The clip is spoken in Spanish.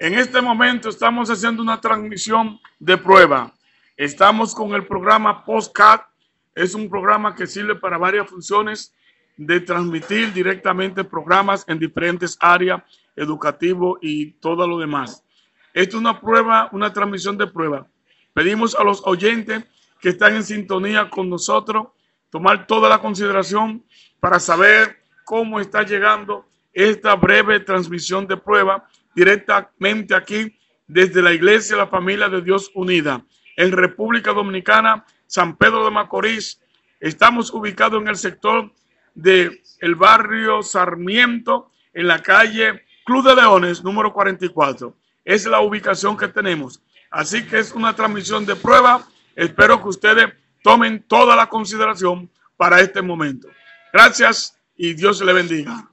En este momento estamos haciendo una transmisión de prueba. Estamos con el programa Postcat. Es un programa que sirve para varias funciones de transmitir directamente programas en diferentes áreas, educativo y todo lo demás. Esto es una prueba, una transmisión de prueba. Pedimos a los oyentes que están en sintonía con nosotros tomar toda la consideración para saber cómo está llegando esta breve transmisión de prueba directamente aquí desde la Iglesia La Familia de Dios Unida en República Dominicana, San Pedro de Macorís. Estamos ubicados en el sector del el barrio Sarmiento, en la calle Club de Leones, número 44. Es la ubicación que tenemos. Así que es una transmisión de prueba. Espero que ustedes tomen toda la consideración para este momento. Gracias y Dios le bendiga.